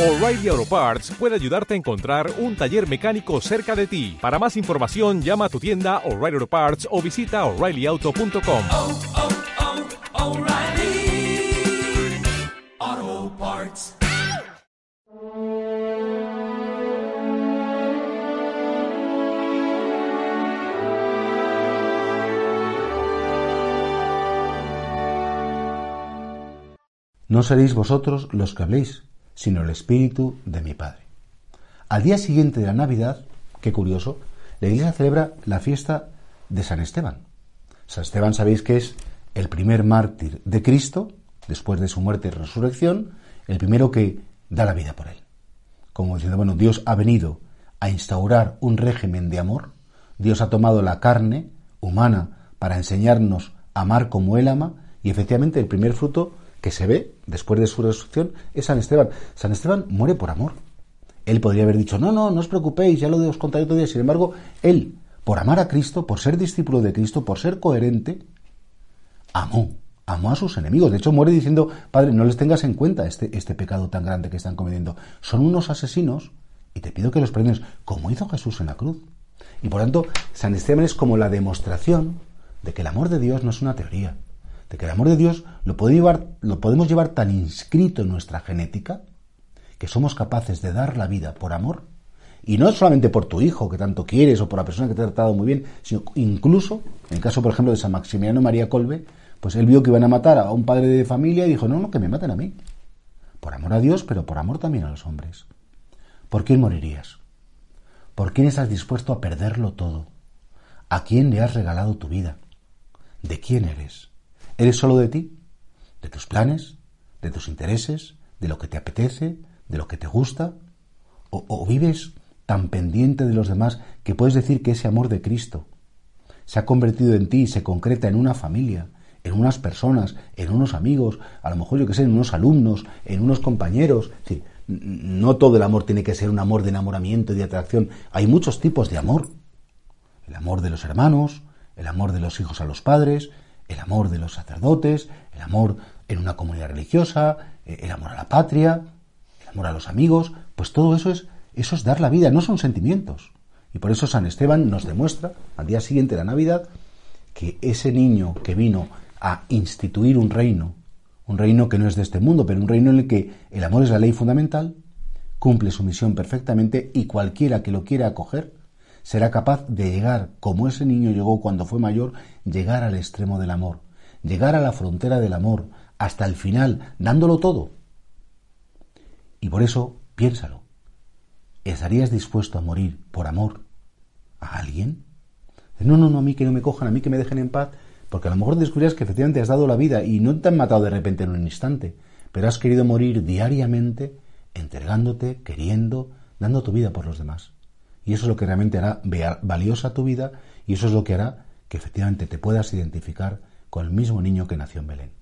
O'Reilly Auto Parts puede ayudarte a encontrar un taller mecánico cerca de ti. Para más información, llama a tu tienda O'Reilly Auto Parts o visita oreillyauto.com. oh, oh, Parts. No seréis vosotros los que habléis, sino el Espíritu de mi Padre. Al día siguiente de la Navidad, qué curioso, la Iglesia celebra la fiesta de San Esteban. San Esteban sabéis que es el primer mártir de Cristo, después de su muerte y resurrección, el primero que da la vida por él. Como diciendo, bueno, Dios ha venido a instaurar un régimen de amor, Dios ha tomado la carne humana para enseñarnos a amar como Él ama, y efectivamente el primer fruto que se ve después de su resurrección es San Esteban. San Esteban muere por amor. Él podría haber dicho, no, no, no os preocupéis, ya lo os contaré otro día. Sin embargo, él, por amar a Cristo, por ser discípulo de Cristo, por ser coherente, amó, amó a sus enemigos. De hecho, muere diciendo, Padre, no les tengas en cuenta este, este pecado tan grande que están cometiendo. Son unos asesinos y te pido que los prendes, como hizo Jesús en la cruz. Y por tanto, San Esteban es como la demostración de que el amor de Dios no es una teoría, de que el amor de Dios lo, podemos llevar tan inscrito en nuestra genética que somos capaces de dar la vida por amor. Y no solamente por tu hijo que tanto quieres o por la persona que te ha tratado muy bien, sino incluso, en el caso, por ejemplo, de San Maximiliano María Colbe, pues él vio que iban a matar a un padre de familia y dijo, no, no, que me maten a mí. Por amor a Dios, pero por amor también a los hombres. ¿Por quién morirías? ¿Por quién estás dispuesto a perderlo todo? ¿A quién le has regalado tu vida? ¿De quién eres? ¿Eres solo de ti? ¿De tus planes? ¿De tus intereses? ¿De lo que te apetece? ¿De lo que te gusta? ¿O, vives tan pendiente de los demás que puedes decir que ese amor de Cristo se ha convertido en ti y se concreta en una familia, en unas personas, en unos amigos, a lo mejor yo que sé, en unos alumnos, en unos compañeros? Sí, no todo el amor tiene que ser un amor de enamoramiento y de atracción. Hay muchos tipos de amor. El amor de los hermanos, el amor de los hijos a los padres, el amor de los sacerdotes, el amor en una comunidad religiosa, eh, el amor a la patria, el amor a los amigos, pues todo eso es, eso es dar la vida, no son sentimientos. Y por eso San Esteban nos demuestra, al día siguiente de la Navidad, que ese niño que vino a instituir un reino, un reino que no es de este mundo, pero un reino en el que el amor es la ley fundamental, cumple su misión perfectamente y cualquiera que lo quiera acoger será capaz de llegar, como ese niño llegó cuando fue mayor, llegar al extremo del amor, llegar a la frontera del amor, hasta el final, dándolo todo. Y por eso, piénsalo, ¿estarías dispuesto a morir por amor a alguien? No, no, no, a mí que no me cojan, a mí que me dejen en paz, porque a lo mejor descubrirás que efectivamente has dado la vida y no te han matado de repente en un instante, pero has querido morir diariamente, entregándote, queriendo, dando tu vida por los demás. Y eso es lo que realmente hará valiosa tu vida y eso es lo que hará que efectivamente te puedas identificar con el mismo niño que nació en Belén.